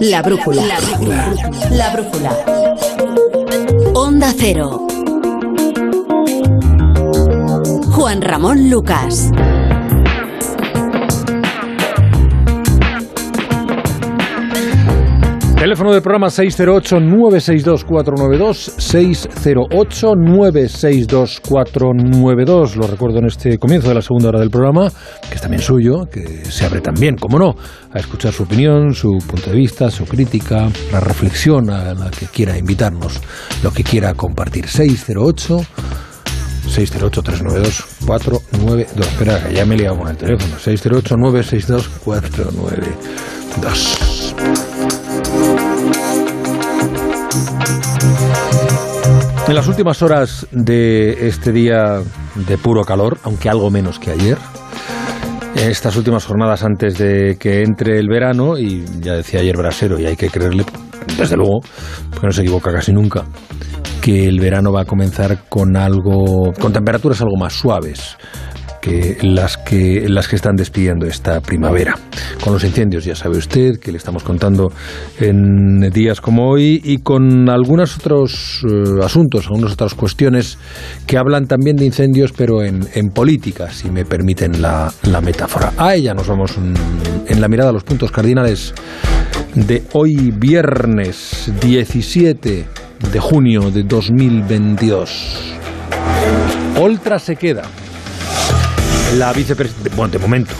La brújula. La brújula. La brújula. Onda Cero. Juan Ramón Lucas. Teléfono del programa 608-962-492, 608-962-492. Lo recuerdo en este comienzo de la segunda hora del programa, que es también suyo, que se abre también, como no, a escuchar su opinión, su punto de vista, su crítica, la reflexión a la que quiera invitarnos, lo que quiera compartir. 608 608-392-492. Espera, que ya me he liado con el teléfono. 608-962-492. En las últimas horas de este día de puro calor, aunque algo menos que ayer, estas últimas jornadas antes de que entre el verano, y ya decía ayer Brasero, y hay que creerle, desde luego, porque no se equivoca casi nunca, que el verano va a comenzar con algo, con temperaturas algo más suaves que las que las que están despidiendo esta primavera. Con los incendios, ya sabe usted que le estamos contando en días como hoy y con algunos otros eh, asuntos, algunas otras cuestiones que hablan también de incendios, pero en, en política, si me permiten la, la, metáfora. A ella nos vamos en, en la mirada a los puntos cardinales de hoy viernes 17 de junio de 2022. Oltra se queda. La vicepresidenta, bueno, de momento,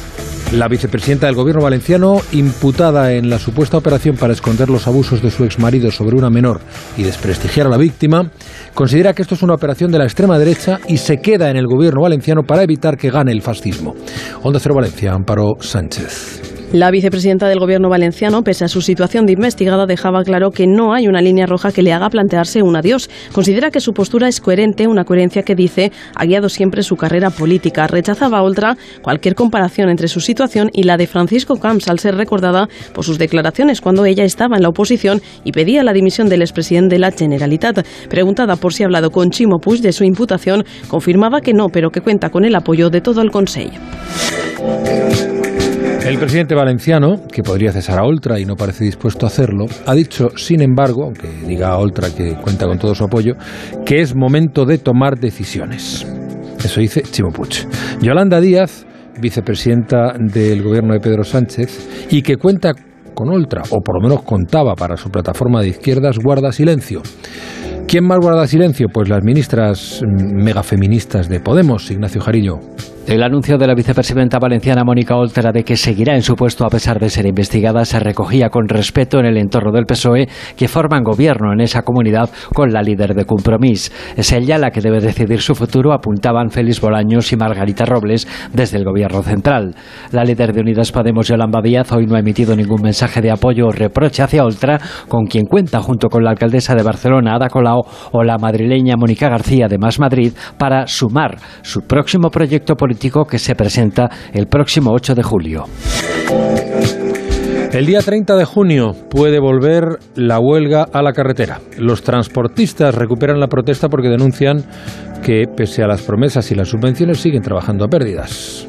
la vicepresidenta del gobierno valenciano, imputada en la supuesta operación para esconder los abusos de su exmarido sobre una menor y desprestigiar a la víctima, considera que esto es una operación de la extrema derecha y se queda en el gobierno valenciano para evitar que gane el fascismo. Onda Cero Valencia, Amparo Sánchez. La vicepresidenta del Gobierno valenciano, pese a su situación de investigada, dejaba claro que no hay una línea roja que le haga plantearse un adiós. Considera que su postura es coherente, una coherencia que dice ha guiado siempre su carrera política. Rechazaba otra cualquier comparación entre su situación y la de Francisco Camps, al ser recordada por sus declaraciones cuando ella estaba en la oposición y pedía la dimisión del expresidente de la Generalitat. Preguntada por si ha hablado con Chimo Puig de su imputación, confirmaba que no, pero que cuenta con el apoyo de todo el Consejo. El presidente valenciano, que podría cesar a Oltra y no parece dispuesto a hacerlo, ha dicho, sin embargo, aunque diga a Oltra que cuenta con todo su apoyo, que es momento de tomar decisiones. Eso dice Chimo. Yolanda Díaz, vicepresidenta del gobierno de Pedro Sánchez, y que cuenta con Oltra, o por lo menos contaba para su plataforma de izquierdas, guarda silencio. ¿Quién más guarda silencio? Pues las ministras megafeministas de Podemos, Ignacio Jarillo. El anuncio de la vicepresidenta valenciana Mónica Oltra de que seguirá en su puesto a pesar de ser investigada se recogía con respeto en el entorno del PSOE que forman gobierno en esa comunidad con la líder de Compromís. Es ella la que debe decidir su futuro, apuntaban Félix Bolaños y Margarita Robles desde el gobierno central. La líder de Unidas Podemos, Yolanda Díaz, hoy no ha emitido ningún mensaje de apoyo o reproche hacia Oltra, con quien cuenta junto con la alcaldesa de Barcelona, Ada Colau, o la madrileña Mónica García de Más Madrid, para sumar su próximo proyecto político que se presenta el próximo 8 de julio. El día 30 de junio puede volver la huelga a la carretera. Los transportistas recuperan la protesta porque denuncian que, pese a las promesas y las subvenciones, siguen trabajando a pérdidas.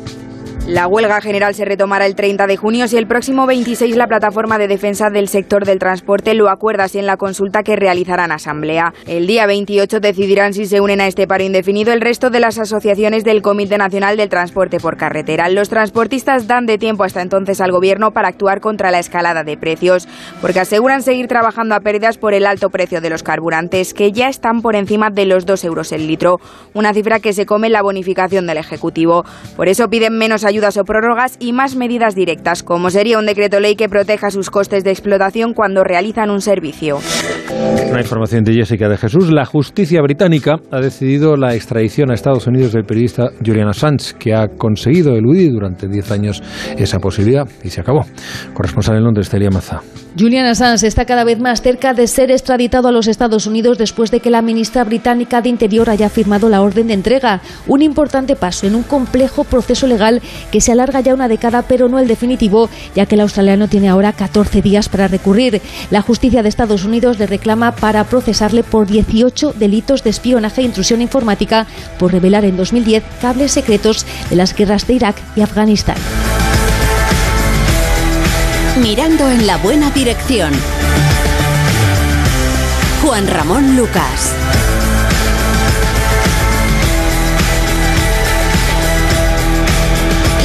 La huelga general se retomará el 30 de junio si el próximo 26 la plataforma de defensa del sector del transporte lo acuerda en la consulta que realizarán asamblea. El día 28 decidirán si se unen a este paro indefinido el resto de las asociaciones del Comité Nacional del Transporte por Carretera. Los transportistas dan de tiempo hasta entonces al gobierno para actuar contra la escalada de precios, porque aseguran seguir trabajando a pérdidas por el alto precio de los carburantes, que ya están por encima de los 2 euros el litro, una cifra que se come la bonificación del Ejecutivo. Por eso piden menos ayudas o prórrogas y más medidas directas, como sería un decreto ley que proteja sus costes de explotación cuando realizan un servicio. Una información de Jessica de Jesús. La justicia británica ha decidido la extradición a Estados Unidos del periodista Julian Assange, que ha conseguido eludir durante 10 años esa posibilidad y se acabó. Corresponsal en Londres, Celia Maza. Julian Assange está cada vez más cerca de ser extraditado a los Estados Unidos después de que la ministra británica de Interior haya firmado la orden de entrega. Un importante paso en un complejo proceso legal que se alarga ya una década, pero no el definitivo, ya que el australiano tiene ahora 14 días para recurrir. La justicia de Estados Unidos le reclama para procesarle por 18 delitos de espionaje e intrusión informática por revelar en 2010 cables secretos de las guerras de Irak y Afganistán. Mirando en la buena dirección. Juan Ramón Lucas.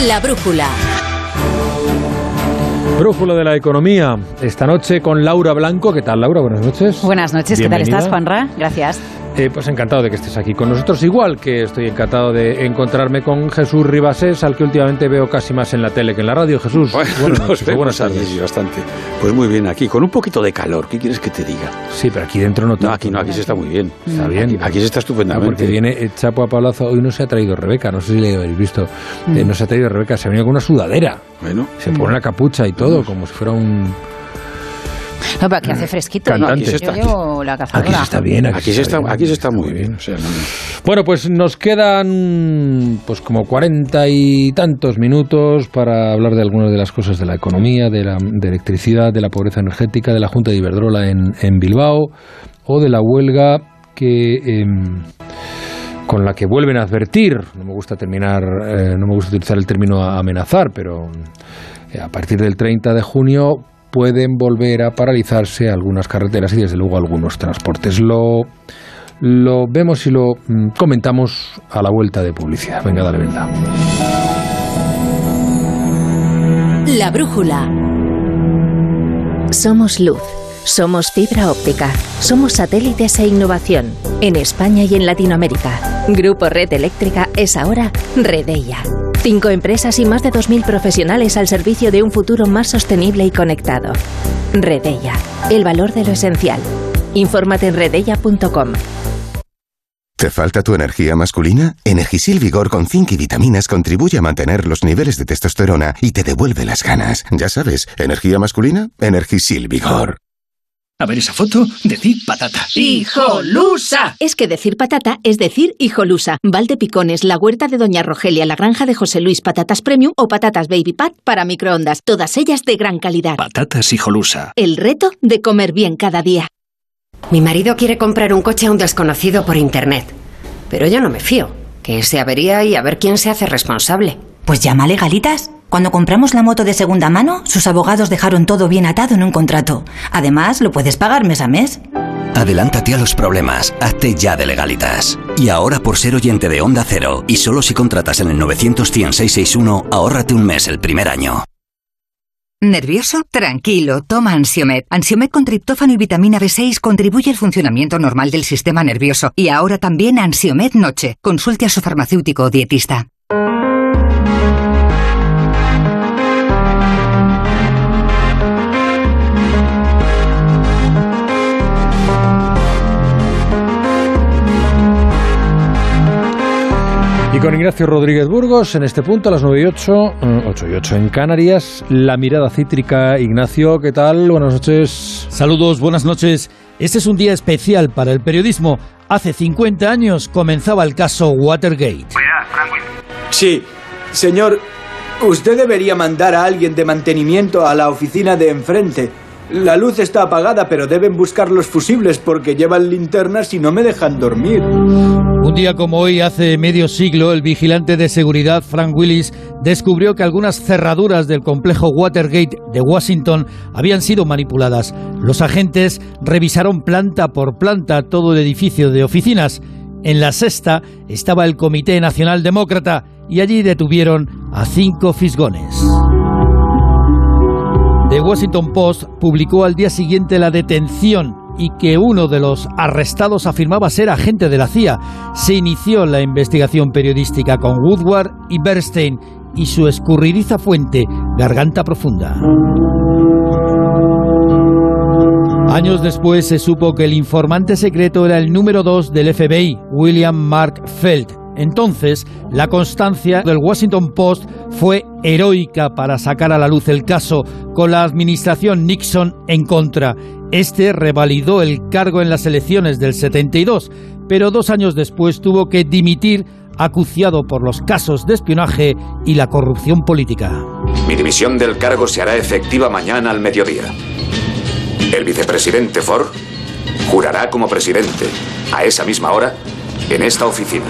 La brújula. Brújula de la economía. Esta noche con Laura Blanco. ¿Qué tal, Laura? Buenas noches. Buenas noches. ¿Qué tal estás, Juanra? Gracias. Eh, pues encantado de que estés aquí con nosotros, igual que estoy encantado de encontrarme con Jesús Ribasés, al que últimamente veo casi más en la tele que en la radio. Jesús, Bueno, buenas noches, buenas tardes. bastante. Pues muy bien, aquí, con un poquito de calor. ¿Qué quieres que te diga? Sí, pero aquí dentro no tanto. No, aquí no, aquí se está muy bien. Está bien. Aquí, aquí se está estupendamente. porque viene el Chapo a Pablazo. Hoy no se ha traído Rebeca, no sé si le habéis visto. Eh, no se ha traído Rebeca, se ha venido con una sudadera. Bueno, Se pone la capucha y todo, como si fuera un. No, pero aquí hace fresquito. Cantante. Yo, Aquí se está- yo llevo la Aquí cazadora. se está bien. aquí se está, bien, aquí se está muy bien. O sea, no, no. Bueno, pues nos quedan pues como cuarenta y tantos minutos para hablar de algunas de las cosas de la economía, de la de electricidad, de la pobreza energética, de la Junta de Iberdrola en, en Bilbao o de la huelga que em, con la que vuelven a advertir. No me gusta terminar, eh, no me gusta utilizar el término a- amenazar, pero eh, a partir del 30 de junio pueden volver a paralizarse algunas carreteras y desde luego algunos transportes. Lo lo vemos y lo mm, comentamos a la vuelta de publicidad. Venga, dale, venga. La brújula. Somos luz. Somos fibra óptica. Somos satélites e innovación. En España y en Latinoamérica. Grupo Red Eléctrica es ahora Redeia. Cinco empresas y más de 2.000 profesionales al servicio de un futuro más sostenible y conectado. Redeia. El valor de lo esencial. Infórmate en redeia.com. ¿Te falta tu energía masculina? Energisil Vigor con zinc y vitaminas contribuye a mantener los niveles de testosterona y te devuelve las ganas. Ya sabes, energía masculina, Energisil Vigor. A ver esa foto, decir patata. ¡Hijolusa! Es que decir patata es decir hijolusa. Valde Picones, la huerta de Doña Rogelia, la granja de José Luis, patatas premium o patatas baby pat para microondas. Todas ellas de gran calidad. Patatas hijolusa. El reto de comer bien cada día. Mi marido quiere comprar un coche a un desconocido por internet. Pero yo no me fío. Que se avería y a ver quién se hace responsable. Pues llama a Legalitas. Cuando compramos la moto de segunda mano, sus abogados dejaron todo bien atado en un contrato. Además, lo puedes pagar mes a mes. Adelántate a los problemas, hazte ya de legalitas. Y ahora por ser oyente de Onda Cero, y solo si contratas en el 900-100-661, ahórrate un mes el primer año. ¿Nervioso? Tranquilo, toma Ansiomed. Ansiomed con triptófano y vitamina B6 contribuye al funcionamiento normal del sistema nervioso. Y ahora también Ansiomed Noche. Consulte a su farmacéutico o dietista. Con Ignacio Rodríguez Burgos, en este punto, a las 9 y 8, eh, 8 y 8 en Canarias, la mirada cítrica. Ignacio, ¿qué tal? Buenas noches. Saludos, buenas noches. Este es un día especial para el periodismo. Hace 50 años comenzaba el caso Watergate. Sí, señor, usted debería mandar a alguien de mantenimiento a la oficina de enfrente. La luz está apagada, pero deben buscar los fusibles porque llevan linternas y no me dejan dormir. Un día como hoy, hace medio siglo, el vigilante de seguridad Frank Willis descubrió que algunas cerraduras del complejo Watergate de Washington habían sido manipuladas. Los agentes revisaron planta por planta todo el edificio de oficinas. En la sexta estaba el Comité Nacional Demócrata y allí detuvieron a cinco fisgones. The Washington Post publicó al día siguiente la detención y que uno de los arrestados afirmaba ser agente de la CIA. Se inició la investigación periodística con Woodward y Bernstein y su escurridiza fuente, Garganta Profunda. Años después se supo que el informante secreto era el número 2 del FBI, William Mark Feld. Entonces, la constancia del Washington Post fue heroica para sacar a la luz el caso, con la administración Nixon en contra. Este revalidó el cargo en las elecciones del 72, pero dos años después tuvo que dimitir acuciado por los casos de espionaje y la corrupción política. Mi dimisión del cargo se hará efectiva mañana al mediodía. El vicepresidente Ford jurará como presidente a esa misma hora en esta oficina.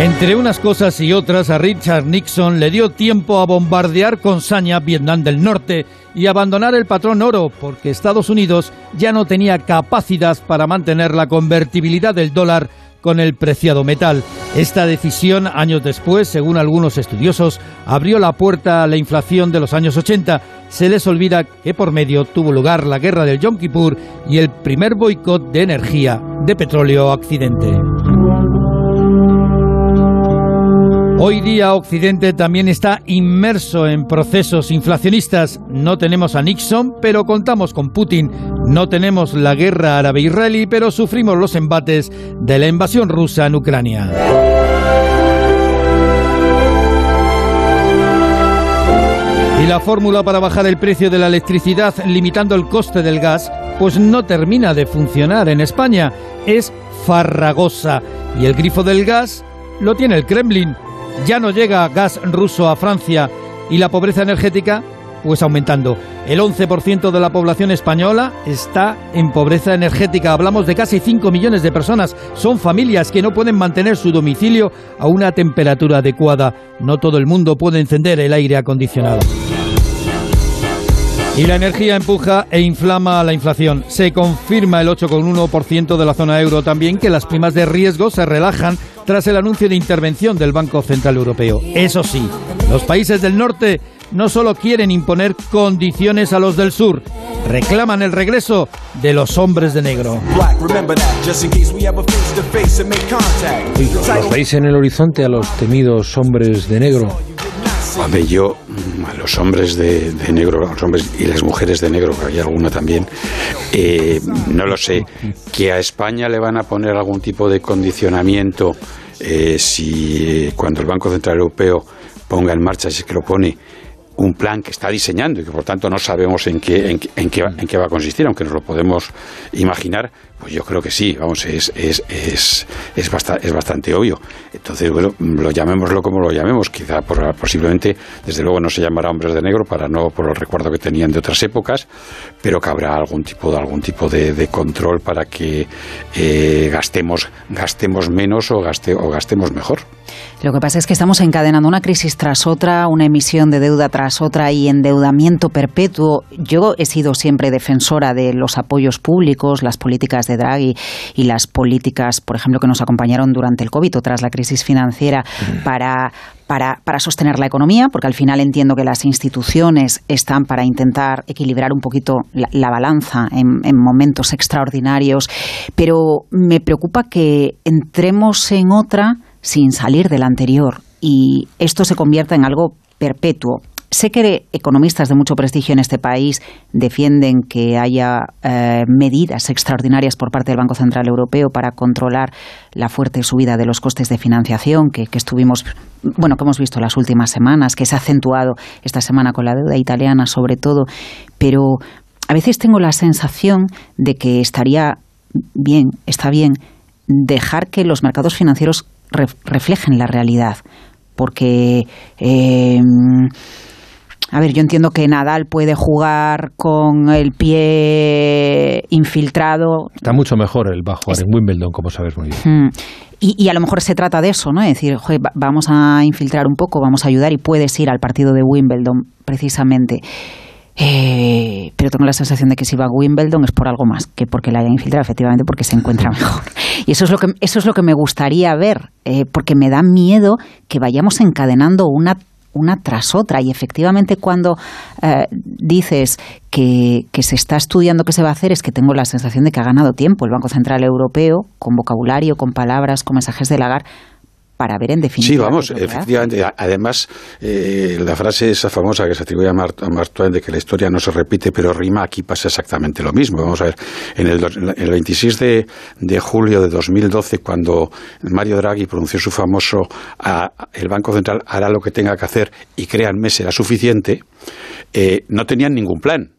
Entre unas cosas y otras, a Richard Nixon le dio tiempo a bombardear con saña Vietnam del Norte y abandonar el patrón oro, porque Estados Unidos ya no tenía capacidad para mantener la convertibilidad del dólar con el preciado metal. Esta decisión, años después, según algunos estudiosos, abrió la puerta a la inflación de los años 80. Se les olvida que por medio tuvo lugar la guerra del Yom Kippur y el primer boicot de energía de petróleo Occidente. Hoy día Occidente también está inmerso en procesos inflacionistas. No tenemos a Nixon, pero contamos con Putin. No tenemos la guerra árabe-israelí, pero sufrimos los embates de la invasión rusa en Ucrania. Y la fórmula para bajar el precio de la electricidad limitando el coste del gas, pues no termina de funcionar en España. Es farragosa. Y el grifo del gas lo tiene el Kremlin ya no llega gas ruso a Francia y la pobreza energética pues aumentando. El 11% de la población española está en pobreza energética. Hablamos de casi 5 millones de personas. Son familias que no pueden mantener su domicilio a una temperatura adecuada. No todo el mundo puede encender el aire acondicionado. Y la energía empuja e inflama la inflación. Se confirma el 8,1% de la zona euro también que las primas de riesgo se relajan tras el anuncio de intervención del Banco Central Europeo. Eso sí, los países del norte no solo quieren imponer condiciones a los del sur, reclaman el regreso de los hombres de negro. ¿Los veis en el horizonte a los temidos hombres de negro? Hombre, yo, mm, a los hombres de, negro, los hombres y las mujeres de negro, que hay alguna también, eh, no lo sé, que a España le van a poner algún tipo de condicionamiento eh, si cuando el Banco Central Europeo ponga en marcha, si es que lo pone, un plan que está diseñando y que por tanto no sabemos en qué, en, en, qué, en qué va a consistir, aunque nos lo podemos imaginar, pues yo creo que sí, vamos, es, es, es, es, bastante, es bastante obvio. Entonces, bueno, lo llamémoslo como lo llamemos, quizá por, posiblemente, desde luego no se llamará hombres de negro para no por el recuerdo que tenían de otras épocas, pero que habrá algún tipo de algún tipo de, de control para que eh, gastemos, gastemos menos o, gaste, o gastemos mejor. Lo que pasa es que estamos encadenando una crisis tras otra, una emisión de deuda tras otra y endeudamiento perpetuo. Yo he sido siempre defensora de los apoyos públicos, las políticas de Draghi y las políticas, por ejemplo, que nos acompañaron durante el COVID o tras la crisis financiera para para, para, sostener la economía, porque al final entiendo que las instituciones están para intentar equilibrar un poquito la, la balanza en, en, momentos extraordinarios, pero me preocupa que entremos en otra sin salir del anterior y esto se convierta en algo perpetuo. Sé que economistas de mucho prestigio en este país defienden que haya eh, medidas extraordinarias por parte del Banco Central Europeo para controlar la fuerte subida de los costes de financiación que, que estuvimos, bueno, que hemos visto las últimas semanas, que se ha acentuado esta semana con la deuda italiana sobre todo, pero a veces tengo la sensación de que estaría bien, está bien dejar que los mercados financieros reflejen la realidad, porque eh, a ver, yo entiendo que Nadal puede jugar con el pie infiltrado. Está mucho mejor el bajo en Wimbledon, como sabes muy bien. Mm. Y, y, a lo mejor se trata de eso, ¿no? Es decir, joder, vamos a infiltrar un poco, vamos a ayudar y puedes ir al partido de Wimbledon, precisamente. Eh, pero tengo la sensación de que si va a Wimbledon es por algo más que porque la haya infiltrado, efectivamente, porque se encuentra mejor. Y eso es lo que, eso es lo que me gustaría ver, eh, porque me da miedo que vayamos encadenando una una tras otra. Y efectivamente cuando eh, dices que, que, se está estudiando qué se va a hacer, es que tengo la sensación de que ha ganado tiempo el Banco Central Europeo, con vocabulario, con palabras, con mensajes de lagar, para ver en definitiva. Sí, vamos, efectivamente. Además, eh, la frase esa famosa que se atribuye a Mark, a Mark, Twain de que la historia no se repite, pero rima, aquí pasa exactamente lo mismo. Vamos a ver, en el, el 26 de, de, julio de 2012, cuando Mario Draghi pronunció su famoso a, el Banco Central hará lo que tenga que hacer y créanme, será suficiente, eh, no tenían ningún plan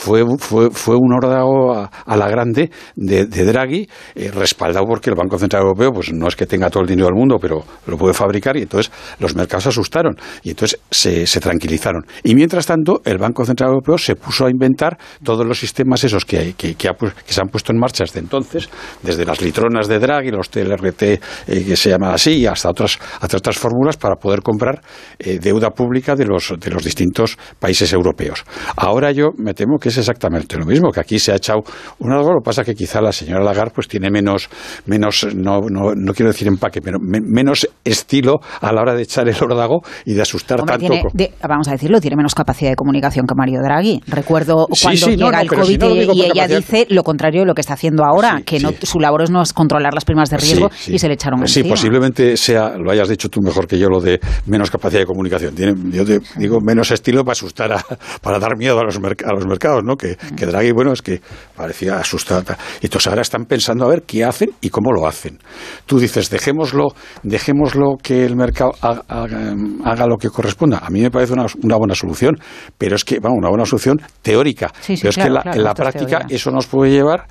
fue, fue, fue un órdago a, la grande de, Draghi, eh, respaldado porque el Banco Central Europeo pues no es que tenga todo el dinero del mundo, pero lo puede fabricar y entonces los mercados asustaron y entonces se, se tranquilizaron. Y mientras tanto, el Banco Central Europeo se puso a inventar todos los sistemas esos que, que, que, se han puesto en marcha desde entonces, desde las litronas de Draghi, los TLRT eh, que se llaman así, hasta otras, hasta otras fórmulas para poder comprar eh, deuda pública de los, de los distintos países europeos. Ahora yo me temo que es exactamente lo mismo, que aquí se ha echado un algo, lo que pasa que quizá la señora Lagarde pues tiene menos, menos no, no, no quiero decir empaque, pero menos estilo a la hora de echar el órdago y de asustar tanto. vamos a decirlo, tiene menos capacidad de comunicación que Mario Draghi. Recuerdo cuando llega el COVID y, ella dice lo contrario de lo que está haciendo ahora, que no, su labor no es controlar las primas de riesgo y se le echaron Sí, posiblemente sea, lo hayas dicho tú mejor que yo, lo de menos capacidad de comunicación. Tiene, yo te digo menos estilo para asustar, a, para dar miedo a los, a los mercados, ¿no? Que, que, Draghi, bueno, es que parecía asustar. Y entonces ahora están pensando a ver qué hacen y cómo lo hacen. Tú dices, dejémoslo, dejémoslo que el mercado haga, lo que corresponda. A mí me parece una, una, buena solución, pero es que, vamos, una buena solución teórica. pero es que en la práctica eso nos puede llevar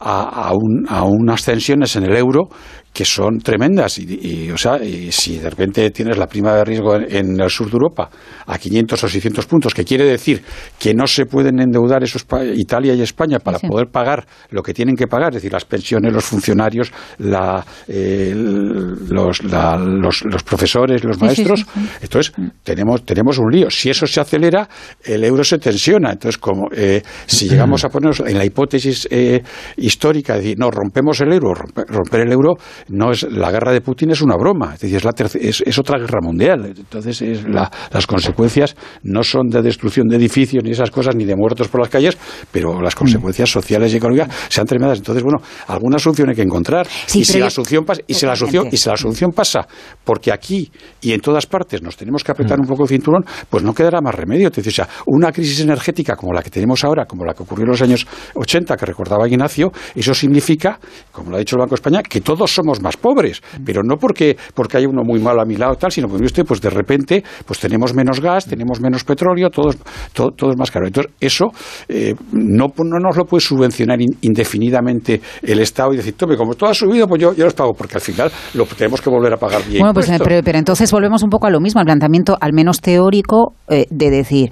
a, a, un, a unas tensiones en el euro que son tremendas. Y, o sea, y si de repente tienes la prima de riesgo en, el sur de Europa a 500 o 600 puntos, que quiere decir que no se pueden endeudar esos Italia y España para poder pagar lo que tienen que pagar, es decir, las pensiones, los funcionarios, la, eh, los, los, profesores, los maestros, entonces tenemos tenemos un lío. Si eso se acelera, el euro se tensiona. Entonces, como eh, si llegamos a ponernos en la hipótesis eh, histórica de decir, no, rompemos el euro, romper el euro no es la guerra de Putin es una broma, es decir, es, es, otra guerra mundial. Entonces, es las consecuencias no son de destrucción de edificios ni esas cosas, ni de muertos por las calles, pero las consecuencias sociales y económicas sean tremendas. Entonces, bueno, alguna solución hay que encontrar. y, si la solución pasa, y, si la solución, y si la solución pasa porque aquí y en todas partes nos tenemos que apretar mm. un poco el cinturón, pues no quedará más remedio. o sea, una crisis energética como la que tenemos ahora, como la que ocurrió en los años 80, que recordaba Ignacio, eso significa, como lo ha dicho el Banco de España, que todos somos más pobres, pero no porque, porque hay uno muy malo a mi lado tal, sino porque usted, pues de repente, pues tenemos menos gas, tenemos menos petróleo, todo, todo, es más caro. Entonces, eso eh, no, no nos lo puede subvencionar indefinidamente el Estado y decir, tome, como todo ha subido, pues yo, yo los pago, porque al final lo tenemos que volver a pagar bien. Bueno, pues pero, pero, entonces volvemos un poco a lo mismo, al planteamiento al menos teórico eh, de decir,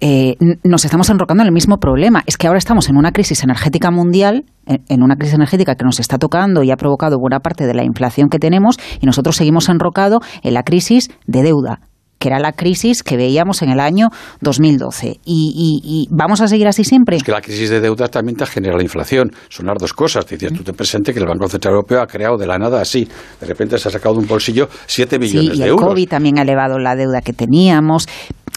eh, nos estamos enrocando en el mismo problema. Es que ahora estamos en una crisis energética mundial, en una crisis energética que nos está tocando y ha provocado buena parte de la inflación que tenemos, y nosotros seguimos enrocados en la crisis de deuda que era la crisis que veíamos en el año 2012. ¿Y, vamos a seguir así siempre? Es que la crisis de deuda también te genera la inflación. Son las dos cosas. Decías, tú te presente que el Banco Central Europeo ha creado de la nada así. De repente se ha sacado de un bolsillo 7 billones de euros. Y el COVID también ha elevado la deuda que teníamos.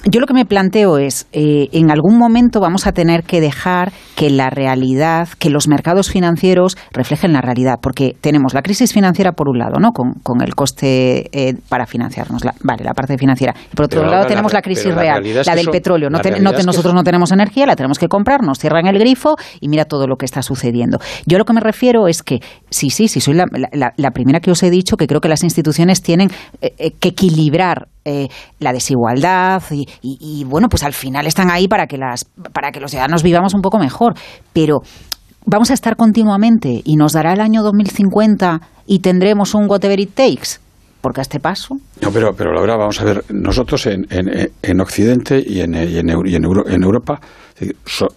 Yo lo que me planteo es, eh, en algún momento vamos a tener que dejar que la realidad, que los mercados financieros reflejen la realidad, porque tenemos la crisis financiera por un lado, ¿no? Con, el coste eh, para financiarnos, la, vale, la parte financiera. Y por otro lado tenemos la, crisis real, la, del petróleo. No, nosotros no tenemos energía, la tenemos que comprar, nos cierran el grifo y mira todo lo que está sucediendo. Yo lo que me refiero es que, sí, sí, sí, soy la, primera que os he dicho que creo que las instituciones tienen eh, que equilibrar eh, la desigualdad y, bueno, pues al final están ahí para que, las, para que los ciudadanos vivamos un poco mejor. Pero vamos a estar continuamente y nos dará el año 2050 y tendremos un whatever it takes. Porque a este paso. No, pero, pero verdad vamos a ver, nosotros en, en, en Occidente y en, y en, en Europa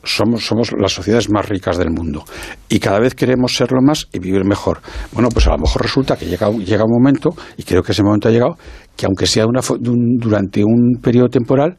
somos, somos las sociedades más ricas del mundo y cada vez queremos serlo más y vivir mejor. Bueno, pues a lo mejor resulta que llega, llega un momento, y creo que ese momento ha llegado, que aunque sea una, durante un periodo temporal,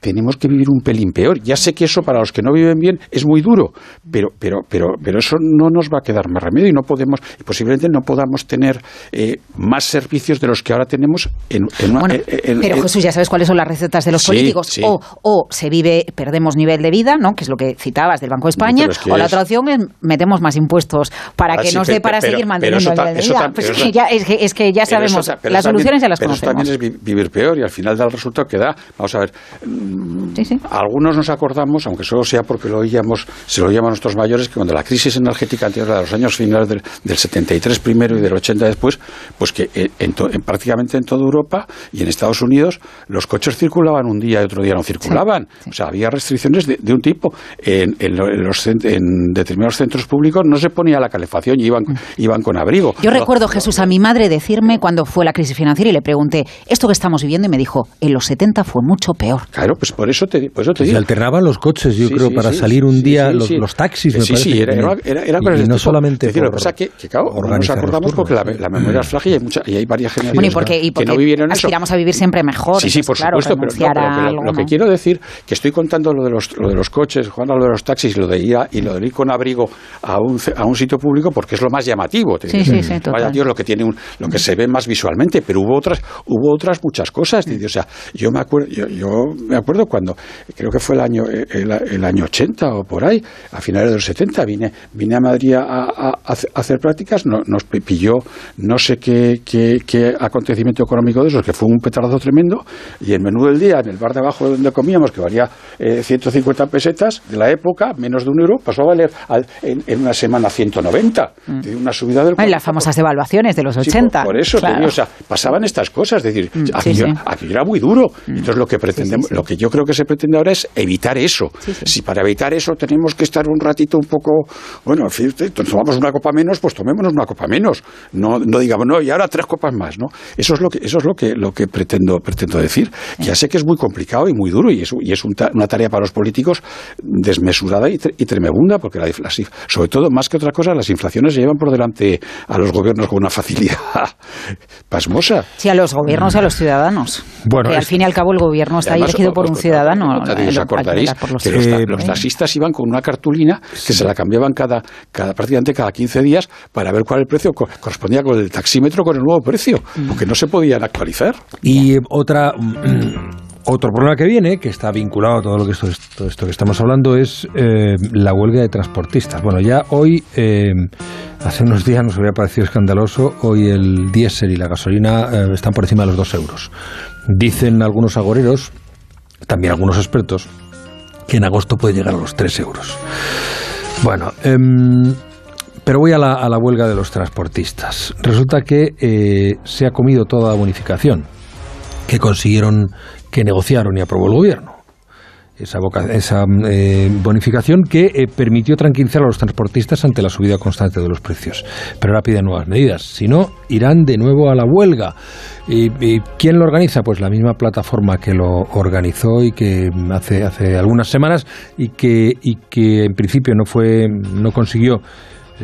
tenemos que vivir un pelín peor. Ya sé que eso para los que no viven bien es muy duro, pero, pero, pero, pero eso no nos va a quedar más remedio y no podemos, y posiblemente no podamos tener eh, más servicios de los que ahora tenemos en, en, Pero Jesús, ya sabes cuáles son las recetas de los políticos. O, o se vive, perdemos nivel de vida, ¿no? que es lo que citabas del Banco de España, o la otra opción es metemos más impuestos para que nos dé para seguir manteniendo el nivel de vida. Pues es, que ya, es, ya sabemos, las soluciones ya las conocemos. Pero también es vivir peor y al final da el resultado que da. Vamos a ver algunos nos acordamos, aunque solo sea porque lo oíamos, se lo oíamos a nuestros mayores, que cuando la crisis energética anterior de los años finales del, 73 primero y del 80 después, pues que en, prácticamente en toda Europa y en Estados Unidos los coches circulaban un día y otro día no circulaban. O sea, había restricciones de, un tipo. En, los, en, determinados centros públicos no se ponía la calefacción y iban, mm. iban con abrigo. Yo recuerdo, Jesús, a mi madre decirme cuando fue la crisis financiera y le pregunté, ¿esto que estamos viviendo? Y me dijo, en los 70 fue mucho peor. Claro, pues por eso te, por eso te Se alternaban los coches, yo creo, para salir un día, los, taxis, me sí, parece. Sí, era, era, era, y, no solamente decir, lo que pasa que, que claro, no nos acordamos porque la, memoria es frágil y hay, mucha, y hay varias generaciones bueno, y porque, que no vivieron aspiramos a vivir siempre mejor. Sí, sí, por supuesto, pero, lo, que quiero decir, que estoy contando lo de los, lo de los coches, Juan, lo de los taxis, lo de ir y lo de ir con abrigo a un, a un sitio público porque es lo más llamativo. Sí, sí, sí, Vaya Dios, lo que tiene un, lo que se ve más visualmente, pero hubo otras, hubo otras muchas cosas. O sea, yo me acuerdo, yo, yo me acuerdo cuando, creo que fue el año, el, año 80 o por ahí, a finales de los 70, vine, vine a Madrid a, hacer prácticas, nos pilló no sé qué, qué, qué, acontecimiento económico de esos, que fue un petardazo tremendo, y el menú del día, en el bar de abajo donde comíamos, que valía 150 eh, pesetas de la época, menos de un euro, pasó a valer en, una semana 190. Mm. Una subida del... Y las famosas devaluaciones de los 80. por, eso, o sea, pasaban estas cosas, es decir, mm, aquí, era muy duro. Mm. Entonces lo que pretendemos, lo que yo creo que se pretende ahora es evitar eso. Si para evitar eso tenemos que estar un ratito un poco, bueno, en fin, tomamos una copa menos, pues tomémonos una copa menos. No, no digamos, no, y ahora tres copas más, ¿no? Eso es lo que, eso es lo que, lo que pretendo, pretendo decir. Ya sé que es muy complicado y muy duro y es, y es una tarea para los políticos desmesurada y, y tremebunda, porque la, sobre todo, más que otra cosa, las inflaciones se llevan por delante a los gobiernos con una facilidad pasmosa. Sí, a los gobiernos y a los ciudadanos. Bueno, al fin y al cabo el gobierno está elegido por un ciudadano. Os acordaréis que los, taxistas iban con una cartulina que se la cambiaban cada, cada, prácticamente cada 15 días para ver cuál el precio correspondía con el taxímetro con el nuevo precio, mm. porque no se podían actualizar. Y otra otro problema que viene, que está vinculado a todo lo que esto, todo esto que estamos hablando, es eh, la huelga de transportistas. Bueno, ya hoy, eh, hace unos días nos habría parecido escandaloso, hoy el diésel y la gasolina eh, están por encima de los dos euros. Dicen algunos agoreros, también algunos expertos, que en agosto puede llegar a los tres euros. Bueno, em, pero voy a la, a la, huelga de los transportistas. Resulta que se ha comido toda la bonificación que consiguieron que negociaron y aprobó el gobierno. Esa, esa eh, bonificación que eh, permitió tranquilizar a los transportistas ante la subida constante de los precios. Pero ahora piden nuevas medidas. Si no, irán de nuevo a la huelga. ¿Y, quién lo organiza? Pues la misma plataforma que lo organizó y que hace, hace algunas semanas y que, y que en principio no, fue, no consiguió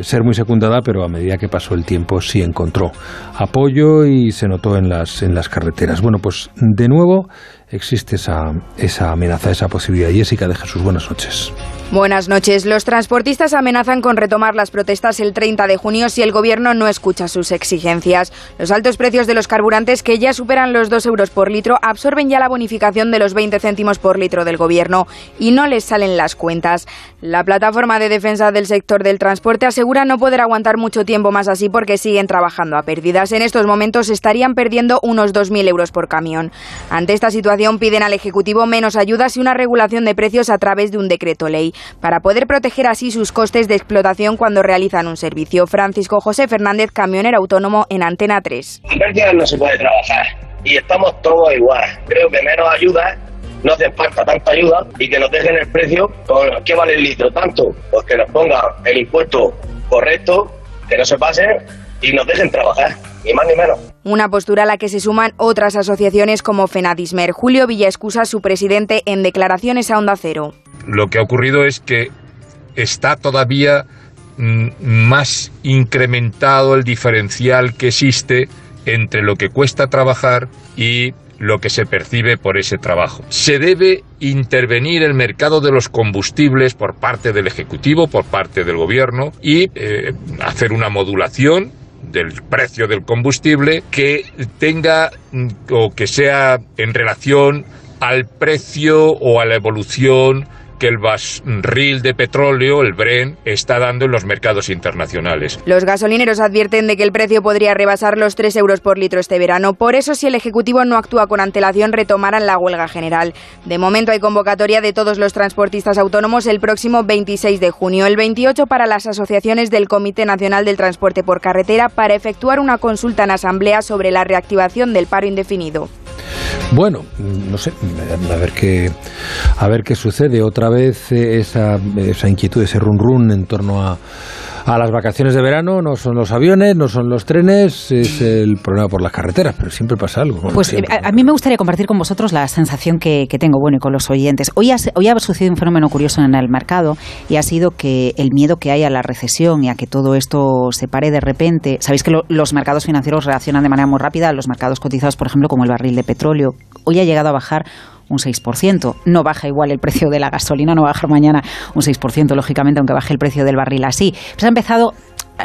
ser muy secundada, pero a medida que pasó el tiempo sí encontró apoyo y se notó en las, en las carreteras. Bueno, pues de nuevo existe esa, esa amenaza, esa posibilidad. Jessica de Jesús, buenas noches. Buenas noches. Los transportistas amenazan con retomar las protestas el 30 de junio si el gobierno no escucha sus exigencias. Los altos precios de los carburantes, que ya superan los 2 euros por litro, absorben ya la bonificación de los 20 céntimos por litro del gobierno y no les salen las cuentas. La plataforma de defensa del sector del transporte asegura no poder aguantar mucho tiempo más así porque siguen trabajando a pérdidas. En estos momentos estarían perdiendo unos 2.000 euros por camión. Ante esta situación piden al Ejecutivo menos ayudas y una regulación de precios a través de un decreto ley para poder proteger así sus costes de explotación cuando realizan un servicio. Francisco José Fernández, camionero autónomo en Antena 3. En no se puede trabajar y estamos todos igual. Creo que menos ayuda no hace falta tanta ayuda y que nos dejen el precio con qué vale el litro tanto, pues que nos pongan el impuesto correcto, que no se pase y nos dejen trabajar, ni más ni menos. Una postura a la que se suman otras asociaciones como Fenadismer. Julio Villaescusa, su presidente, en declaraciones a Onda Cero. Lo que ha ocurrido es que está todavía mm, más incrementado el diferencial que existe entre lo que cuesta trabajar y lo que se percibe por ese trabajo. Se debe intervenir el mercado de los combustibles por parte del Ejecutivo, por parte del Gobierno y eh, hacer una modulación del precio del combustible que tenga mm, o que sea en relación al precio o a la evolución que el barril de petróleo, el Bren, está dando en los mercados internacionales. Los gasolineros advierten de que el precio podría rebasar los 3 euros por litro este verano. Por eso, si el Ejecutivo no actúa con antelación, retomarán la huelga general. De momento hay convocatoria de todos los transportistas autónomos el próximo 26 de junio, el 28 para las asociaciones del Comité Nacional del Transporte por Carretera para efectuar una consulta en asamblea sobre la reactivación del paro indefinido. Bueno, no sé, a ver qué, a ver qué sucede. Otra vez eh, esa, esa inquietud, ese run run en torno a a las vacaciones de verano no son los aviones, no son los trenes, es el problema por las carreteras, pero siempre pasa algo. pues eh, a, mí me gustaría compartir con vosotros la sensación que, tengo, bueno, y con los oyentes. Hoy ha, hoy ha sucedido un fenómeno curioso en el mercado y ha sido que el miedo que hay a la recesión y a que todo esto se pare de repente. Sabéis que los mercados financieros reaccionan de manera muy rápida a los mercados cotizados, por ejemplo, como el barril de petróleo. Hoy ha llegado a bajar un 6%. No baja igual el precio de la gasolina, no va a bajar mañana un 6%, lógicamente, aunque baje el precio del barril así. Pues ha empezado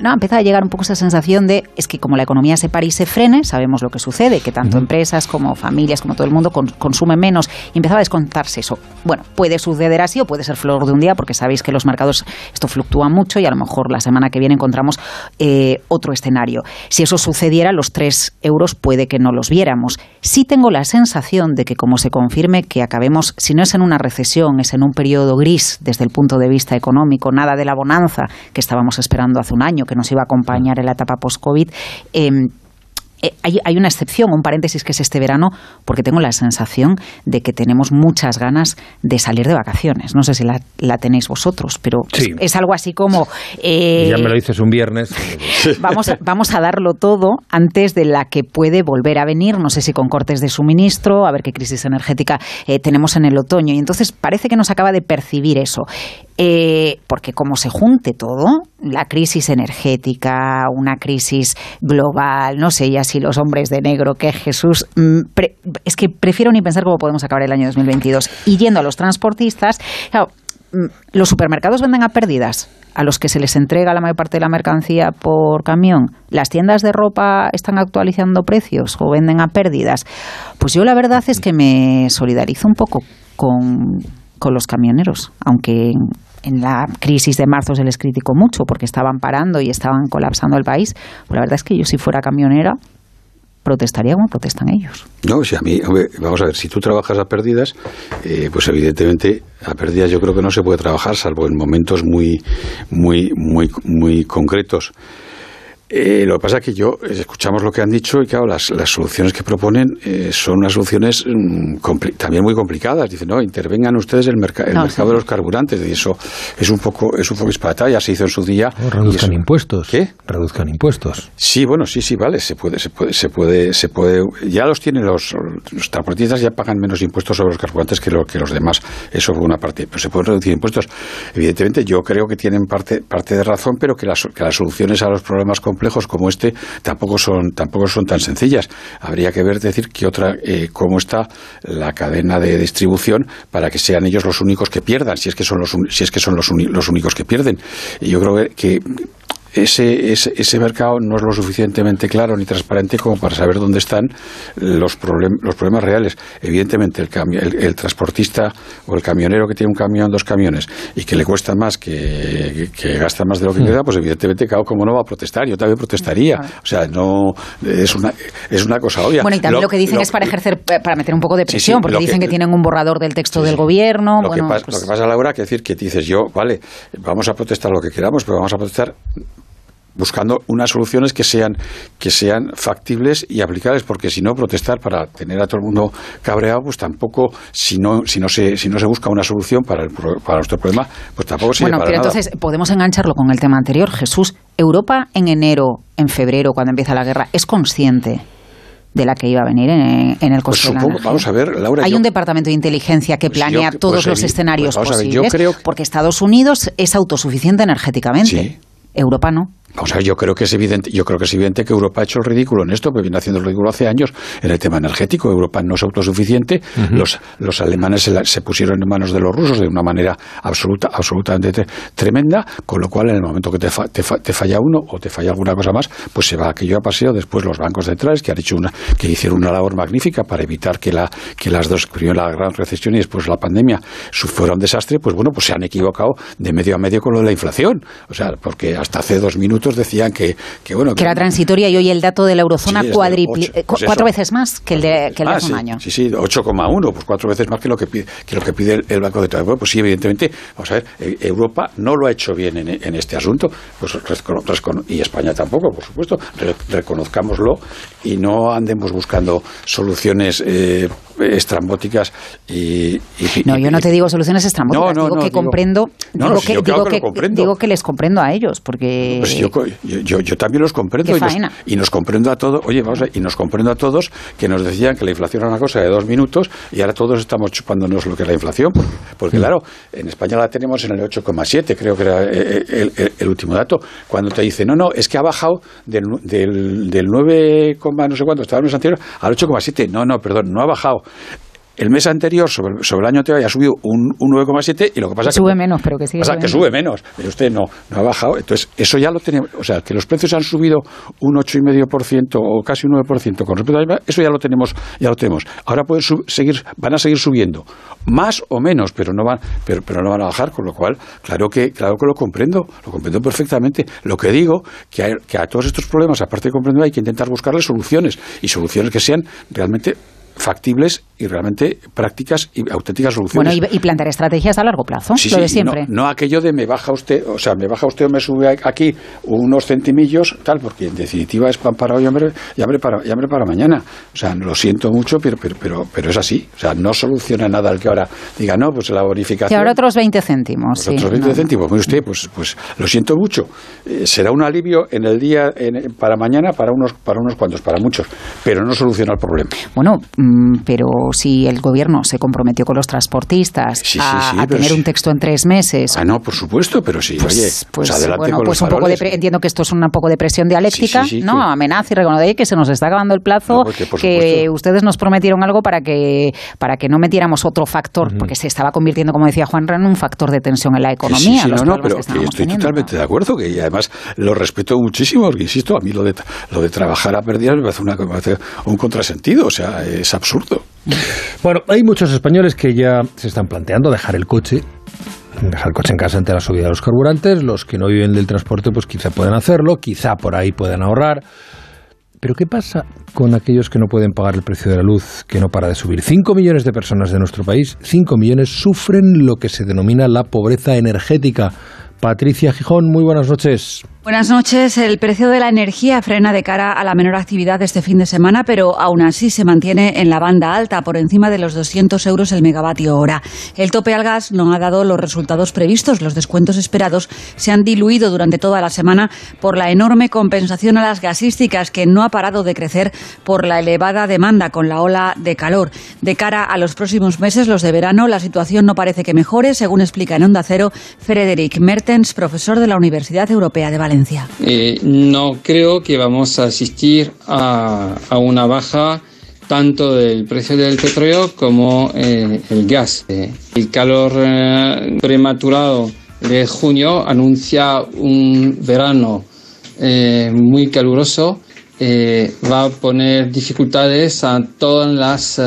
no, empezado a llegar un poco esa sensación de es que como la economía se para y se frene, sabemos lo que sucede, que tanto empresas como familias, como todo el mundo consumen menos y empezaba a descontarse eso. Bueno, puede suceder así o puede ser flor de un día porque sabéis que los mercados esto fluctúa mucho y a lo mejor la semana que viene encontramos eh, otro escenario. Si eso sucediera, los 3 euros puede que no los viéramos. Sí tengo la sensación de que como se confirme que acabemos, si no es en una recesión, es en un periodo gris desde el punto de vista económico, nada de la bonanza que estábamos esperando hace un año, que nos iba a acompañar en la etapa post-COVID, em, eh, hay, una excepción, un paréntesis que es este verano, porque tengo la sensación de que tenemos muchas ganas de salir de vacaciones. No sé si la, tenéis vosotros, pero es, algo así como... Eh, ya me lo dices un viernes. vamos, vamos a darlo todo antes de la que puede volver a venir, no sé si con cortes de suministro, a ver qué crisis energética eh, tenemos en el otoño. Y entonces parece que nos acaba de percibir eso. Porque como se junte todo, la crisis energética, una crisis global, no sé, ya si los hombres de negro, que Jesús, mm, es que prefiero ni pensar cómo podemos acabar el año 2022. Y yendo a los transportistas, mm, los supermercados venden a pérdidas a los que se les entrega la mayor parte de la mercancía por camión. Las tiendas de ropa están actualizando precios o venden a pérdidas. Pues yo la verdad es que me solidarizo un poco con, con los camioneros, aunque en la crisis de marzo se les criticó mucho porque estaban parando y estaban colapsando el país. Pues la verdad es que yo si fuera camionera protestaría como protestan ellos. No, si a mí, vamos a ver, si tú trabajas a pérdidas, eh, pues evidentemente a pérdidas yo creo que no se puede trabajar, salvo en momentos muy, muy, muy, muy concretos. Eh, lo que pasa es que yo eh, escuchamos lo que han dicho y claro, las, las soluciones que proponen eh, son unas soluciones mm, también muy complicadas. Dicen, no, intervengan ustedes el, el mercado de los carburantes. Y eso es un poco es un poco disparatado, ya se hizo en su día. reduzcan impuestos. ¿Qué? Reduzcan impuestos. Sí, bueno, sí, sí, vale, se puede, se puede, se puede, se puede. Ya los tienen los, los transportistas, ya pagan menos impuestos sobre los carburantes que, lo, que los demás. Eso fue una parte. Pero se pueden reducir impuestos. Evidentemente, yo creo que tienen parte, parte de razón, pero que las, que las soluciones a los problemas complejos complejos como este tampoco son tampoco son tan sencillas. Habría que ver decir que otra eh, cómo está la cadena de distribución para que sean ellos los únicos que pierdan, si es que son los si es que son los, los únicos que pierden. Y yo creo que ese, ese, ese, mercado no es lo suficientemente claro ni transparente como para saber dónde están los, los problemas reales. Evidentemente, el, el, transportista o el camionero que tiene un camión, dos camiones, y que le cuesta más, que, que gasta más de lo que queda, pues evidentemente, claro, como no va a protestar? Yo también protestaría. O sea, no es una, es una cosa obvia. Bueno, y también lo, que dicen es para ejercer, para meter un poco de presión, porque dicen que, tienen un borrador del texto del gobierno. Lo, que pasa, pues lo que pasa, Laura, que decir que dices yo, vale, vamos a protestar lo que queramos, pero vamos a protestar buscando unas soluciones que sean que sean factibles y aplicables porque si no protestar para tener a todo el mundo cabreado pues tampoco si no si no se si no se busca una solución para el, para nuestro problema pues tampoco sirve bueno pero entonces podemos engancharlo con el tema anterior Jesús Europa en enero en febrero cuando empieza la guerra es consciente de la que iba a venir en, el pues costo Vamos a ver, Laura. Hay un departamento de inteligencia que pues planea todos pues los escenarios posibles, porque Estados Unidos es autosuficiente energéticamente. Europa no. Vamos a ver, yo creo que es evidente, yo creo que es evidente que Europa ha hecho el ridículo en esto, porque viene haciendo el ridículo hace años en el tema energético. Europa no es autosuficiente. los, los alemanes se, la- se pusieron en manos de los rusos de una manera absoluta, absolutamente tre- tremenda, con lo cual en el momento que te, fa- te, fa- te falla uno o te falla alguna cosa más, pues se va aquello a paseo. Después los bancos centrales que han hecho una, que hicieron una labor magnífica para evitar que la, que las dos, primero la gran recesión y después la pandemia, fuera un desastre, pues bueno, pues se han equivocado de medio a medio con lo de la inflación. O sea, porque hasta hace dos minutos decían que, que bueno, Que era transitoria y hoy el dato de la eurozona Sí, de cuadripli- pues cuatro eso. veces más que el de, que el de Ah, hace sí, un año. Sí, sí, 8,1, pues cuatro veces más que lo que pide, que lo que pide el, el Banco de Trabajo. Pues sí, evidentemente, vamos a ver, eh, Europa no lo ha hecho bien en, en este asunto, pues y España tampoco, por supuesto, re- reconozcámoslo y no andemos buscando soluciones eh, estrambóticas y, y- No, yo no te digo soluciones eestramóticas, No, no, digo no, que digo- comprendo, digo, que, digo que les comprendo a ellos, porque Pues yo, yo, yo- yo también los comprendo y nos, y nos comprendo a todos, oye, vamos a y nos comprendo a todos que nos decían que la inflación era una cosa de dos minutos y ahora todos estamos chupándonos lo que es la inflación, porque, porque, Mm. claro, en España la tenemos en el 8,7, creo que era eh, el, el- el último dato, cuando te dicen, no, no, es que ha bajado del, del, del 9, coma no sé cuánto, mes anterior, al 8,7, no, no, perdón, no ha bajado. El mes anterior, sobre, sobre el año anterior, ya ha subido un, un 9,7 y lo que pasa es que sube menos, pero que sigue pasa que sube menos, pero usted no, no ha bajado. Entonces, eso ya lo tenemos. O sea, que los precios han subido un 8,5% o casi un 9% con respecto a la eso ya lo tenemos, ya lo tenemos. Ahora pueden sub- seguir, van a seguir subiendo, más o menos, pero no van, pero, pero no van a bajar, con lo cual, claro que, claro que lo comprendo, lo comprendo perfectamente. Lo que digo, que, hay- que a todos estos problemas, aparte de comprender, hay que intentar buscarle soluciones y soluciones que sean realmente factibles y realmente prácticas y auténticas bueno, soluciones. y, y plantear estrategias a largo plazo, Sí, lo sí, de y siempre. No, no aquello de me baja usted, o sea, me baja usted o me sube aquí unos centimillos, tal, porque en definitiva es pan para hoy y hambre, y hambre para, y hambre para mañana. O sea, lo siento mucho, pero, pero, pero, pero es así. O sea, no soluciona nada el que ahora diga, no, pues la bonificación. ahora otros 20 céntimos. Sí, otros 20 no. céntimos, mire usted, pues, pues lo siento mucho. Eh, será un alivio en el día, en- para mañana, para unos, para unos cuantos, para muchos, pero no soluciona el problema. Bueno, mm, si el gobierno se comprometió con los transportistas Sí, a, sí, a pero tener sí. un texto en tres meses. Ah, no, por supuesto, pero sí, Pues, oye, pues, pues adelante bueno, con pues los un poco de pre- entiendo que esto es un poco de presión dialéctica, Sí, sí, sí, ¿no? que- Amenaza y reconocer que se nos está acabando el plazo, No, porque, por que supuesto. ustedes nos prometieron algo para que para que no metiéramos otro factor, porque se estaba convirtiendo, como decía Juan en un factor de tensión en la economía. sí, los no, no, pero que que estábamos estoy teniendo. totalmente de acuerdo, que y además lo respeto muchísimo, porque insisto, a mí lo de, lo de trabajar a pérdidas me parece, una, me parece un contrasentido, o sea, es absurdo. Bueno, hay muchos españoles que ya se están planteando dejar el coche, dejar el coche en casa ante la subida de los carburantes. Los que no viven del transporte, pues quizá pueden hacerlo, quizá por ahí puedan ahorrar. Pero ¿qué pasa con aquellos que no pueden pagar el precio de la luz, que no para de subir? Cinco millones de personas de nuestro país, cinco millones, sufren lo que se denomina la pobreza energética. Patricia Gijón, muy buenas noches. Buenas noches. El precio de la energía frena de cara a la menor actividad este fin de semana, pero aún así se mantiene en la banda alta, por encima de los 200 euros el megavatio hora. El tope al gas no ha dado los resultados previstos. Los descuentos esperados se han diluido durante toda la semana por la enorme compensación a las gasísticas, que no ha parado de crecer por la elevada demanda con la ola de calor. De cara a los próximos meses, los de verano, la situación no parece que mejore, según explica en Onda Cero Frederic Mertens, profesor de la Universidad Europea de Valencia. Eh, no creo que vamos a asistir a, una baja tanto del precio del petróleo como eh, el gas. Eh, el calor eh, prematurado de junio anuncia un verano eh, muy caluroso. va a poner dificultades a todas las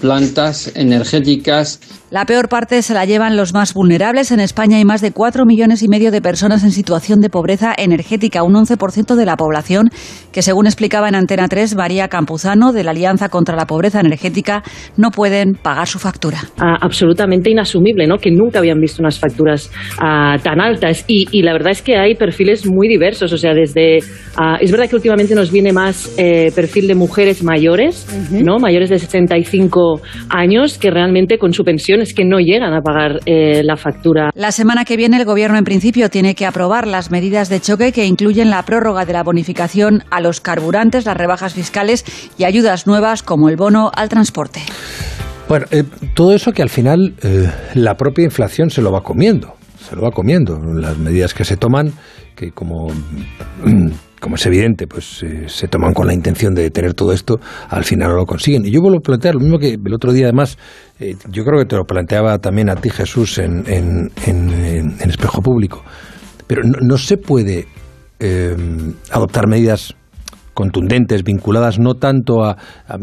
plantas energéticas La peor parte se la llevan los más vulnerables. En España hay más de 4 millones y medio de personas en situación de pobreza energética, un 11% de la población, que según explicaba en Antena 3 María Campuzano, de la Alianza contra la Pobreza Energética, no pueden pagar su factura. ah, absolutamente inasumible, ¿no? Que nunca habían visto unas facturas ah, tan altas. Y, y la verdad es que hay perfiles muy diversos. O sea, desde. ah, es verdad que últimamente nos viene más eh, perfil de mujeres mayores, ¿no? Mayores de 65 años, que realmente con su pensión es que no llegan a pagar eh, la factura. La semana que viene el Gobierno en principio tiene que aprobar las medidas de choque que incluyen la prórroga de la bonificación a los carburantes, las rebajas fiscales y ayudas nuevas como el bono al transporte. Bueno, eh, todo eso que al final eh, la propia inflación se lo va comiendo. se lo va comiendo. Las medidas que se toman, que como, como es evidente, pues eh, se toman con la intención de tener todo esto, al final no lo consiguen. Y yo vuelvo a plantear lo mismo que el otro día, además, eh, yo creo que te lo planteaba también a ti, Jesús, en, en, en, Espejo Público. Pero no, se puede eh, adoptar medidas contundentes, vinculadas no tanto a,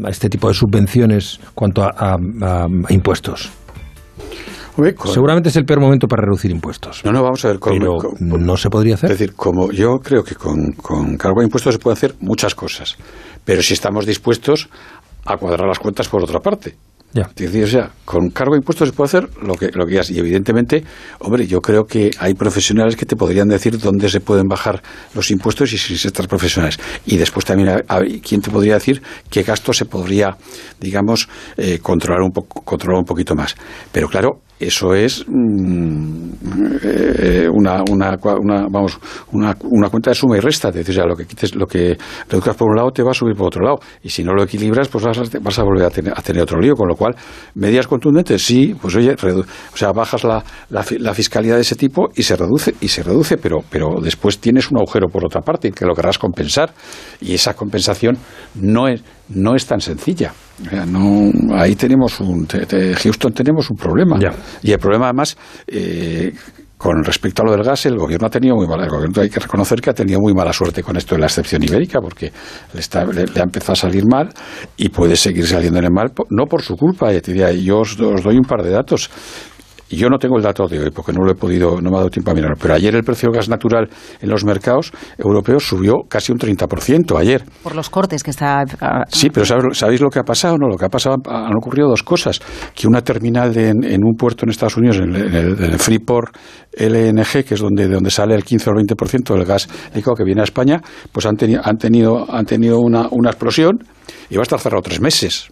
este tipo de subvenciones cuanto a impuestos. Seguramente es el peor momento para reducir impuestos. No, no, vamos a ver. Con, pero con- no se podría hacer. Es decir, como yo creo que con, con cargo de impuestos se pueden hacer muchas cosas, pero si estamos dispuestos a cuadrar las cuentas por otra parte. Ya. Es decir, o sea, con cargo de impuestos se puede hacer lo que, lo que quieras. Y evidentemente, hombre, yo creo que hay profesionales que te podrían decir dónde se pueden bajar los impuestos y si estas profesionales. Y después también hay, quien te podría decir qué gasto se podría, digamos, eh, controlar, un poco, controlar un poquito más. Pero claro, eso es mm, eh, una, una, una- vamos, una, una cuenta de suma y resta. Es decir, o sea, lo que quites, lo que reduzcas por un lado te va a subir por otro lado. Y si no lo equilibras, pues vas a, vas a volver a tener, a tener otro lío. Con lo cual, medidas contundentes, sí, pues oye, redu- o sea, bajas la, la, la fiscalidad de ese tipo y se reduce, y se reduce, pero, pero después tienes un agujero por otra parte que lo querrás compensar. Y esa compensación no es, no es tan sencilla. No, ahí tenemos un, Houston tenemos un problema. Y el problema además, eh, con respecto a lo del gas, el gobierno ha tenido muy mala, el gobierno hay que reconocer que ha tenido muy mala suerte con esto de la excepción ibérica, porque le, está- le- le ha empezado a salir mal y puede seguir saliéndole mal, no por su culpa. Diría, yo os, os doy un par de datos. Yo no tengo el dato de hoy porque no lo he podido, no me ha dado tiempo a mirarlo, pero ayer el precio del gas natural en los mercados europeos subió casi un 30% ayer. Por los cortes que está... ah, Sí, pero ¿sabes- ¿sabéis lo que ha pasado? No, lo que ha pasado han ocurrido dos cosas. Que una terminal de- en, en un puerto en Estados Unidos, en el, en el- Freeport LNG, que es donde, de donde sale el 15 o el 20% del gas que viene a España, pues han, teni- han tenido, han tenido una, una explosión y va a estar cerrado tres meses.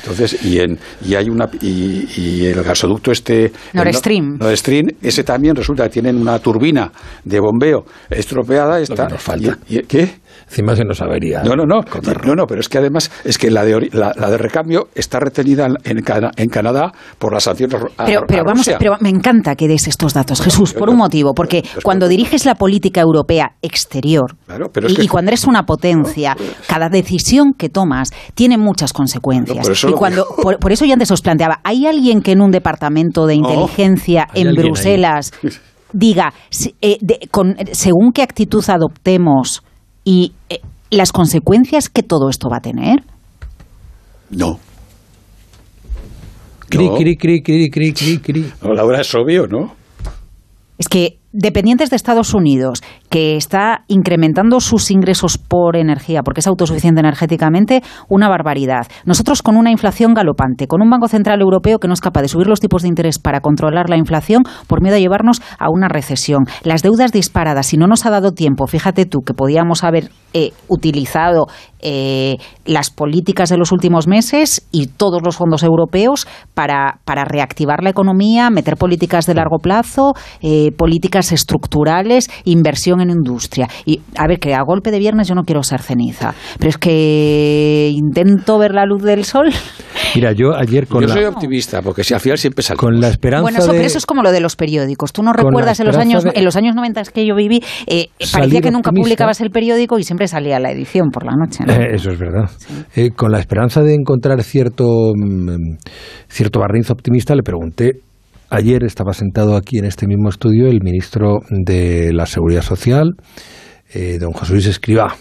Entonces, y, en, y hay una y, y el gasoducto este Nord el no- Stream. Nord Stream, ese también resulta que tienen una turbina de bombeo estropeada. Está, nos falta. y- y- ¿Qué? Encima se nos avería. No, no, no, no, no, pero es que además es que la de, la, la de recambio está retenida en, Cana- en Canadá por las sanciones a- Pero, a pero vamos, Rusia. pero me encanta que des estos datos, Jesús, por un motivo, porque cuando diriges la política europea exterior Claro, pero es y, que- y cuando eres una potencia, cada decisión que tomas tiene muchas consecuencias. No, por eso y cuando, por, por eso yo antes os planteaba, ¿hay alguien que en un departamento de inteligencia en ahí. Bruselas diga, eh, de- con- según qué actitud adoptemos y eh, las consecuencias que todo esto va a tener? No. Cri, No. cri, cri, cri, cri, cri, cri. No, Laura, es obvio, ¿no? Es que dependientes de Estados Unidos, que está incrementando sus ingresos por energía, porque es autosuficiente energéticamente, una barbaridad. Nosotros con una inflación galopante, con un Banco Central Europeo que no es capaz de subir los tipos de interés para controlar la inflación por miedo a llevarnos a una recesión. Las deudas disparadas, si no nos ha dado tiempo, fíjate tú que podíamos haber eh, utilizado eh, las políticas de los últimos meses y todos los fondos europeos para, para reactivar la economía, meter políticas de largo plazo, eh, políticas estructurales, inversión en industria. Y a ver, que a golpe de viernes yo no quiero ser ceniza, pero es que intento ver la luz del sol. Mira, yo ayer con Yo la, soy optimista, porque si al final siempre sale. con la esperanza Bueno, eso, de... pero eso es como lo de los periódicos. Tú no recuerdas en los años de- en los años 90 que yo viví, eh, parecía Salir que nunca optimista. publicabas el periódico y siempre salía la edición por la noche. ¿no? Eh, eso es verdad. Eh, con la esperanza de encontrar cierto, mm, cierto barniz optimista, le pregunté. Ayer estaba sentado aquí en este mismo estudio el ministro de la Seguridad Social, eh, don José Luis Escribá.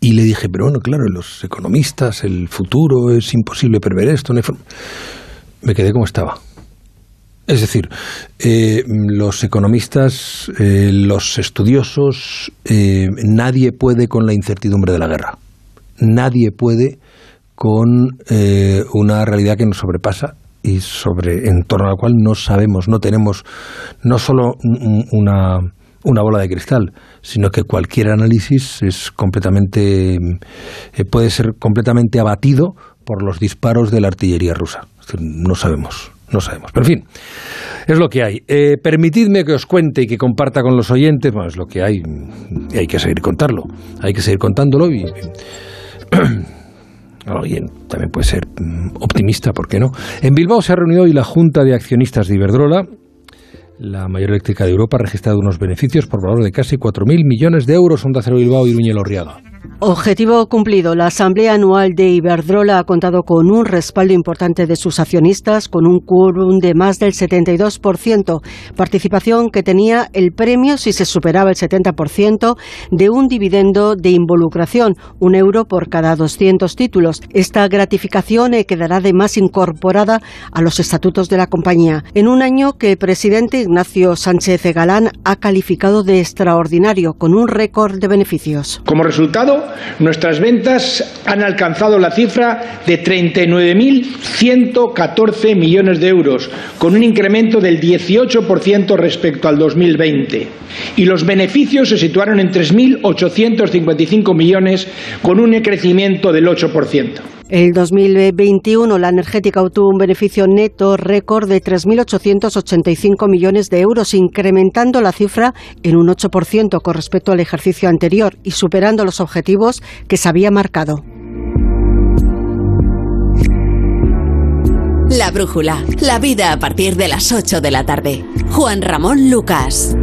Y le dije, pero bueno, claro, los economistas, el futuro, es imposible prever esto. no hay forma". Me quedé como estaba. Es decir, eh, los economistas, eh, los estudiosos, nadie puede con la incertidumbre de la guerra. Nadie puede con una realidad que nos sobrepasa y sobre en torno a la cual no sabemos, no tenemos no solo un- una, una bola de cristal, sino que cualquier análisis es completamente eh, puede ser completamente abatido por los disparos de la artillería rusa. No sabemos, no sabemos. Pero en fin, es lo que hay. Eh, permitidme que os cuente y que comparta con los oyentes, bueno, es lo que hay y hay que seguir contarlo, hay que seguir contándolo y Alguien también puede ser mm, optimista, ¿por qué no? En Bilbao se ha reunido hoy la Junta de Accionistas de Iberdrola. la mayor eléctrica de Europa, ha registrado unos beneficios por valor de casi 4.000 millones de euros. Onda Cero Bilbao y Uñel Orriaga. Objetivo cumplido. La Asamblea Anual de Iberdrola ha contado con un respaldo importante de sus accionistas, con un quórum de más del 72%, participación que tenía el premio si se superaba el 70% de un dividendo de involucración, un euro por cada 200 títulos. Esta gratificación eh, quedará además incorporada a los estatutos de la compañía, en un año que el presidente Ignacio Sánchez Galán ha calificado de extraordinario, con un récord de beneficios. Como resultado, nuestras ventas han alcanzado la cifra de 39.114 millones de euros, con un incremento del 18% respecto al 2020. Y los beneficios se situaron en 3.855 millones, con un crecimiento del 8%. El 2021 la energética obtuvo un beneficio neto récord de 3.885 millones de euros, incrementando la cifra en un 8% con respecto al ejercicio anterior y superando los objetivos que se había marcado. La brújula, la vida a partir de las 8 de la tarde. Juan Ramón Lucas.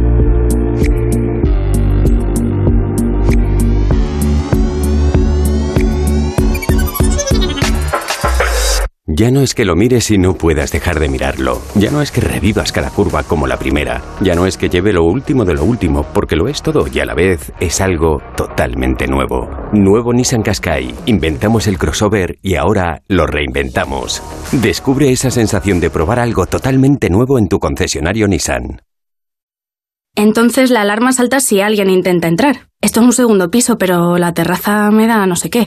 Ya no es que lo mires y no puedas dejar de mirarlo. Ya no es que revivas cada curva como la primera. Ya no es que lleve lo último de lo último, porque lo es todo y a la vez es algo totalmente nuevo. Nuevo Nissan Qashqai. Inventamos el crossover y ahora lo reinventamos. Descubre esa sensación de probar algo totalmente nuevo en tu concesionario Nissan. Entonces la alarma salta si alguien intenta entrar. Esto es un segundo piso, pero la terraza me da no sé qué.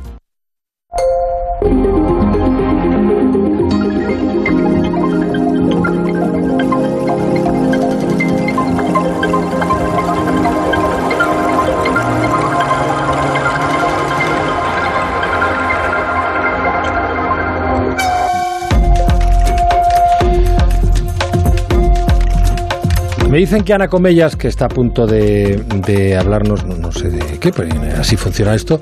Me dicen que Ana Comellas, que está a punto de, de hablarnos, no, no, sé de qué, pero así funciona esto,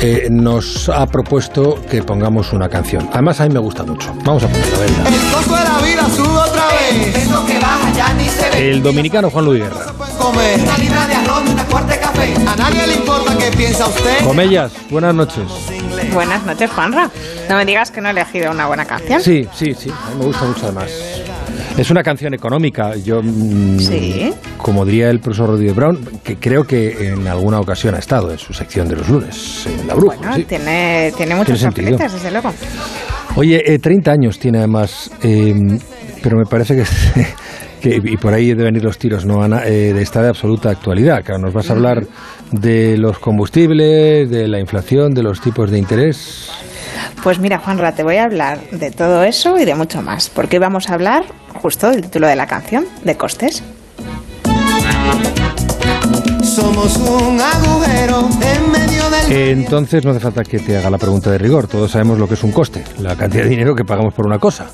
eh, nos ha propuesto que pongamos una canción. Además, a mí me gusta mucho. Vamos a ponerla, venga. El costo de la vida sube otra vez. Eso que baja ya ni se ve. El dominicano Juan Luis Guerra. Comer. Una libra de arroz y una cuarta de café. A nadie le importa qué piensa usted. Comellas, buenas noches. Buenas noches, Juanra. No me digas que no he elegido una buena canción. Sí, sí, sí. A mí me gusta mucho además. Es una canción económica. Yo, mm, Sí. como diría el profesor Rodríguez Brown, que creo que en alguna ocasión ha estado en su sección de los lunes, en La Bruja. Bueno, sí. tiene, tiene sentido. papeletas, desde luego. Oye, eh, 30 años tiene además, eh, pero me parece que, que- y por ahí deben ir los tiros, ¿no, Ana? Eh, de esta de absoluta actualidad. Claro, nos vas a hablar de los combustibles, de la inflación, de los tipos de interés. Pues mira, Juanra, te voy a hablar de todo eso y de mucho más, porque hoy vamos a hablar justo del título de la canción, de costes. Somos un agujero en medio del. Eh, Entonces no hace falta que te haga la pregunta de rigor. Todos sabemos lo que es un coste, la cantidad de dinero que pagamos por una cosa.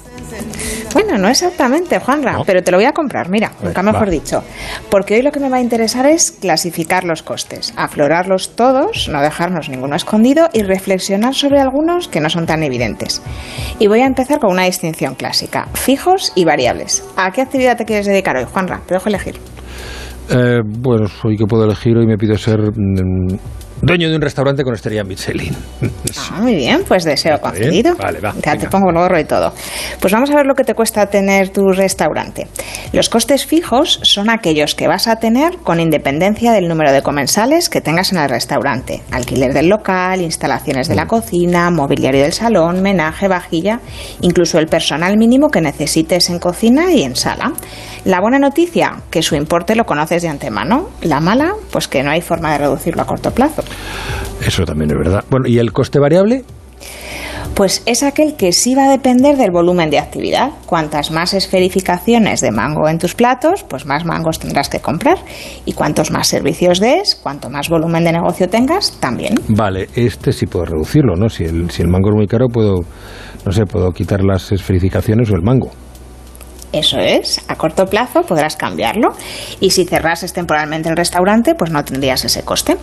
Bueno, no exactamente, Juanra, pero te lo voy a comprar, mira, nunca va. mejor dicho. Porque hoy lo que me va a interesar es clasificar los costes, aflorarlos todos, no dejarnos ninguno escondido y reflexionar sobre algunos que no son tan evidentes. Y voy a empezar con una distinción clásica, fijos y variables. ¿A qué actividad te quieres dedicar hoy, Juanra? Te dejo elegir. Eh, bueno, soy que puedo elegir hoy me pido ser mm, dueño de un restaurante con estrella Michelin. Ah, muy bien, pues deseo concedido. Vale, va, Ya te pongo el gorro y todo. Pues vamos a ver lo que te cuesta tener tu restaurante. Los costes fijos son aquellos que vas a tener con independencia del número de comensales que tengas en el restaurante. Alquiler del local, instalaciones Mm. de la cocina, mobiliario del salón, menaje, vajilla, incluso el personal mínimo que necesites en cocina y en sala. La buena noticia, que su importe lo conoces de antemano. La mala, pues que no hay forma de reducirlo a corto plazo. Eso también es verdad. Bueno, ¿y el coste variable? Pues es aquel que sí va a depender del volumen de actividad. Cuantas más esferificaciones de mango en tus platos, pues más mangos tendrás que comprar. Y cuantos más servicios des, cuanto más volumen de negocio tengas, también. Vale, este sí puedo reducirlo, ¿no? Si el, si el mango es muy caro, puedo, no sé, puedo quitar las esferificaciones o el mango. Eso es, a corto plazo podrás cambiarlo y si cerrases temporalmente el restaurante, pues no tendrías ese coste.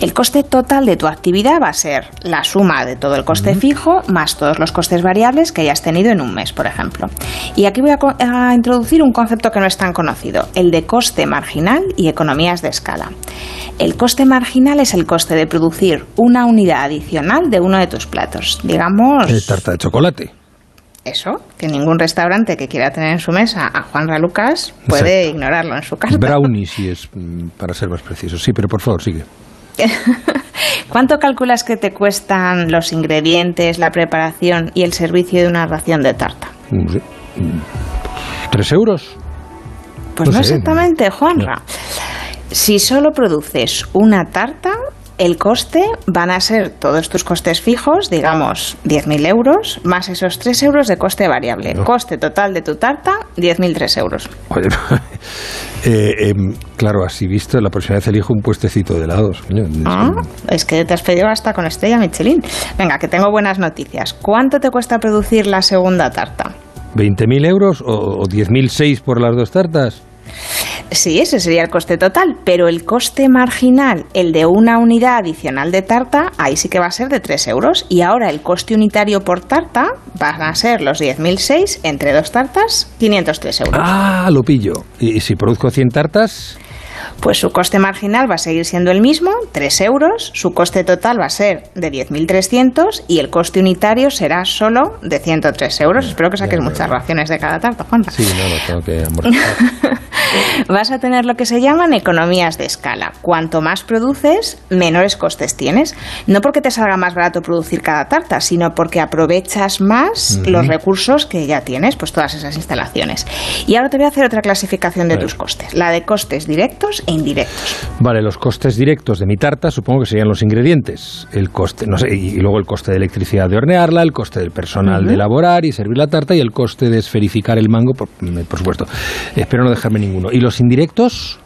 El coste total de tu actividad va a ser la suma de todo el coste fijo más todos los costes variables que hayas tenido en un mes, por ejemplo. Y aquí voy a, a introducir un concepto que no es tan conocido, el de coste marginal y economías de escala. El coste marginal es el coste de producir una unidad adicional de uno de tus platos, digamos... El tarta de chocolate. Eso, que ningún restaurante que quiera tener en su mesa a Juan Lucas puede ignorarlo en su carta. Brownie, si es mm, para ser más preciso. Sí, pero por favor, sigue. ¿Cuánto calculas que te cuestan los ingredientes, la preparación y el servicio de una ración de tarta? ¿Tres euros? Pues no, No sé. exactamente, Juanra. Si solo produces una tarta, el coste van a ser todos tus costes fijos, digamos 10.000 euros, más esos 3 euros de coste variable. Coste total de tu tarta, 10.003 euros. Oye, eh, em, claro, así visto, la próxima vez elijo un puestecito de helados. Ah, es que te has pedido hasta con estrella Michelin. Venga, que tengo buenas noticias. ¿Cuánto te cuesta producir la segunda tarta? ¿20.000 euros o, o 10.006 por las dos tartas? Sí, ese sería el coste total, pero el coste marginal, el de una unidad adicional de tarta, ahí sí que va a ser de 3 euros. Y ahora el coste unitario por tarta van a ser los 10.006 entre dos tartas, 503 euros. Ah, lo pillo. ¿Y si produzco 100 tartas? Pues su coste marginal va a seguir siendo el mismo, 3 euros, su coste total va a ser de 10.300 y el coste unitario será solo de 103 euros. Espero que saques muchas raciones de cada tarta, Juan. Sí, no, lo tengo que. Vas a tener lo que se llaman economías de escala. Cuanto más produces, menores costes tienes. No porque te salga más barato producir cada tarta, sino porque aprovechas más los recursos que ya tienes, pues todas esas instalaciones. Y ahora te voy a hacer otra clasificación de tus costes, la de costes directos e indirectos. Vale, los costes directos de mi tarta supongo que serían los ingredientes, el coste, no sé, y luego el coste de electricidad de hornearla, el coste del personal de elaborar y servir la tarta y el coste de esferificar el mango, por, por supuesto. Espero no dejarme ninguno. ¿Y los indirectos?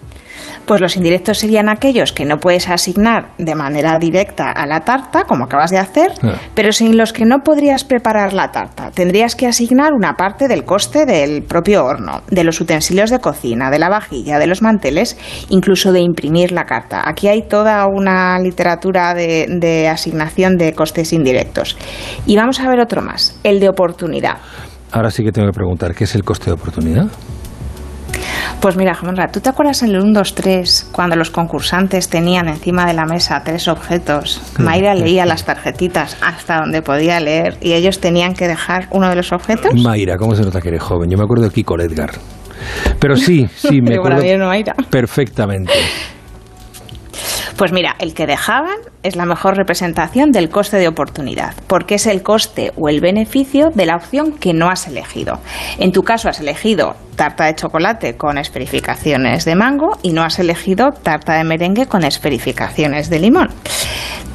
Pues los indirectos serían aquellos que no puedes asignar de manera directa a la tarta, como acabas de hacer, Ah. pero sin los que no podrías preparar la tarta. Tendrías que asignar una parte del coste del propio horno, de los utensilios de cocina, de la vajilla, de los manteles, incluso de imprimir la carta. Aquí hay toda una literatura de, de asignación de costes indirectos. Y vamos a ver otro más, el de oportunidad. Ahora sí que tengo que preguntar, ¿qué es el coste de oportunidad? Pues mira, Jamonra, ¿tú te acuerdas en el 1, 2, 3 cuando los concursantes tenían encima de la mesa tres objetos? Mayra leía las tarjetitas hasta donde podía leer y ellos tenían que dejar uno de los objetos. Mayra, ¿cómo se nota que eres joven? Yo me acuerdo de Kiko Edgar. Pero sí, sí, me Pero para acuerdo mí no, Mayra. perfectamente. Pues mira, el que dejaban es la mejor representación del coste de oportunidad, porque es el coste o el beneficio de la opción que no has elegido. En tu caso has elegido tarta de chocolate con esferificaciones de mango y no has elegido tarta de merengue con esferificaciones de limón.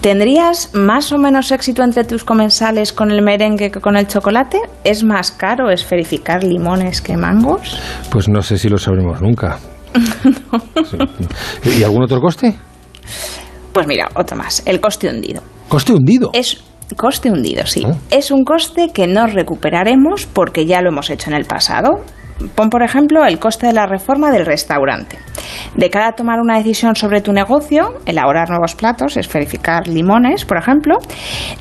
¿Tendrías más o menos éxito entre tus comensales con el merengue que con el chocolate? ¿Es más caro esferificar limones que mangos? Pues no sé si lo sabremos nunca. ¿Y algún otro coste? Pues mira, otro más, el coste hundido. ¿Coste hundido? Es coste hundido, sí. Es un coste que no recuperaremos porque ya lo hemos hecho en el pasado. Pon, por ejemplo, el coste de la reforma del restaurante. De cara a tomar una decisión sobre tu negocio, elaborar nuevos platos, esferificar limones, por ejemplo,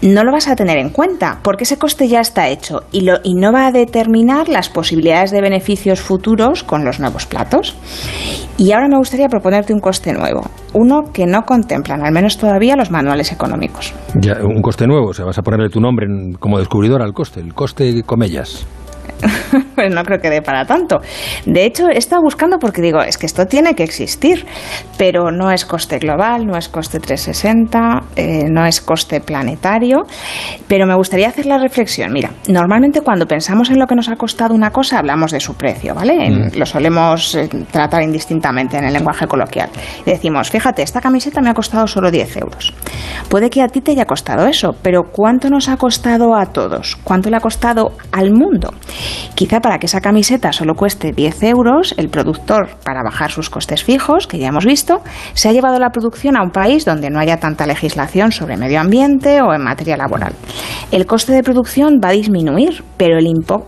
no lo vas a tener en cuenta porque ese coste ya está hecho y, lo, y no va a determinar las posibilidades de beneficios futuros con los nuevos platos. Y ahora me gustaría proponerte un coste nuevo, uno que no contemplan, al menos todavía, los manuales económicos. Un coste nuevo, o sea, vas a ponerle tu nombre como descubridor al coste, el coste comellas. pues no creo que dé para tanto. De hecho, he estado buscando porque digo, es que esto tiene que existir, pero no es coste global, no es coste 360, eh, no es coste planetario, pero me gustaría hacer la reflexión. Mira, normalmente cuando pensamos en lo que nos ha costado una cosa, hablamos de su precio, ¿vale? En- Lo solemos eh, tratar indistintamente en el lenguaje coloquial. Y decimos, fíjate, esta camiseta me ha costado solo 10 euros. Puede que a ti te haya costado eso, pero ¿cuánto nos ha costado a todos? ¿Cuánto le ha costado al mundo? Quizá para que esa camiseta solo cueste 10 euros, el productor, para bajar sus costes fijos, que ya hemos visto, se ha llevado la producción a un país donde no haya tanta legislación sobre medio ambiente o en materia laboral. El coste de producción va a disminuir, pero el,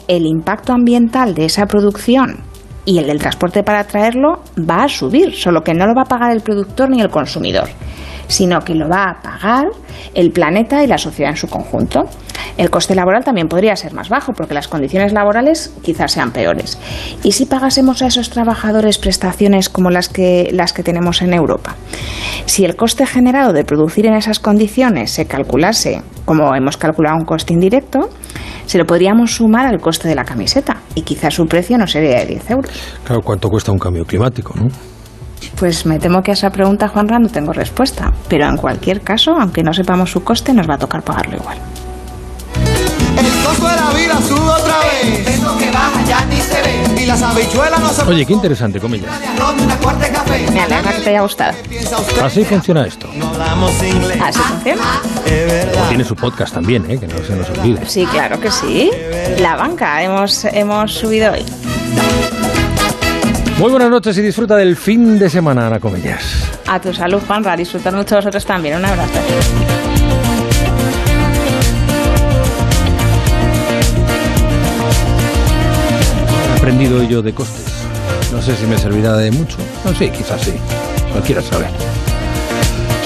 el impacto ambiental de esa producción y el del transporte para traerlo va a subir, solo que no lo va a pagar el productor ni el consumidor, sino que lo va a pagar el planeta y la sociedad en su conjunto. El coste laboral también podría ser más bajo porque las condiciones laborales quizás sean peores. ¿Y si pagásemos a esos trabajadores prestaciones como las que, las que tenemos en Europa? Si el coste generado de producir en esas condiciones se calculase como hemos calculado un coste indirecto, se lo podríamos sumar al coste de la camiseta y quizás su precio no sería de 10 euros. Claro, ¿cuánto cuesta un cambio climático, no? Pues me temo que a esa pregunta, Juanra, no tengo respuesta. Pero en cualquier caso, aunque no sepamos su coste, nos va a tocar pagarlo igual. Oye, qué interesante, comillas. Me alegra que te haya gustado. Así funciona esto. Hablamos inglés. Así funciona. Tiene su podcast también, ¿eh? que no se nos olvide. Sí, claro que sí. La banca hemos, hemos subido hoy. Muy buenas noches y disfruta del fin de semana, Ana Comellas. A tu salud, Juanra. Disfrutad mucho vosotros también. Un abrazo. He aprendido yo de costes. No sé si me servirá de mucho. No sé, quizás sí. Cualquiera sabe.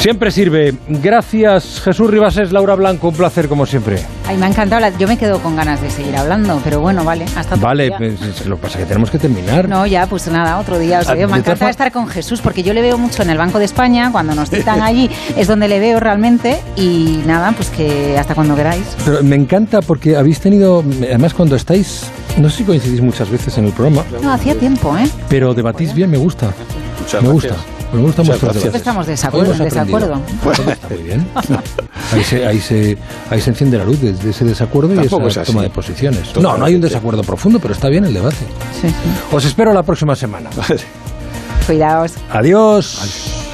Siempre sirve. Gracias, Jesús Ribases, Laura Blanco. Un placer, como siempre. Ay, me ha encantado. la- Yo me quedo con ganas de seguir hablando, pero bueno, vale. Hasta otro Vale, día. pues, lo que pasa es que tenemos que terminar. No, ya, pues nada, otro día os Ah, digo. de Me encanta estar con Jesús porque yo le veo mucho en el Banco de España, cuando nos citan allí, es donde le veo realmente y nada, pues que hasta cuando queráis. Pero me encanta porque habéis tenido, además cuando estáis, no sé si coincidís muchas veces en el programa, No, hacía tiempo, ¿eh? pero debatís bien, me gusta. Muchas me gracias. gusta. Muchas gracias. Siempre estamos de desacuerdo, Hoy en hemos aprendido. desacuerdo. Bueno, está muy bien. Ahí se, ahí, se, ahí se enciende la luz desde ese desacuerdo y esa es toma de posiciones. No, Totalmente. no hay un desacuerdo profundo, pero está bien el debate. Sí, sí. Os espero la próxima semana. Cuidaos. Adiós.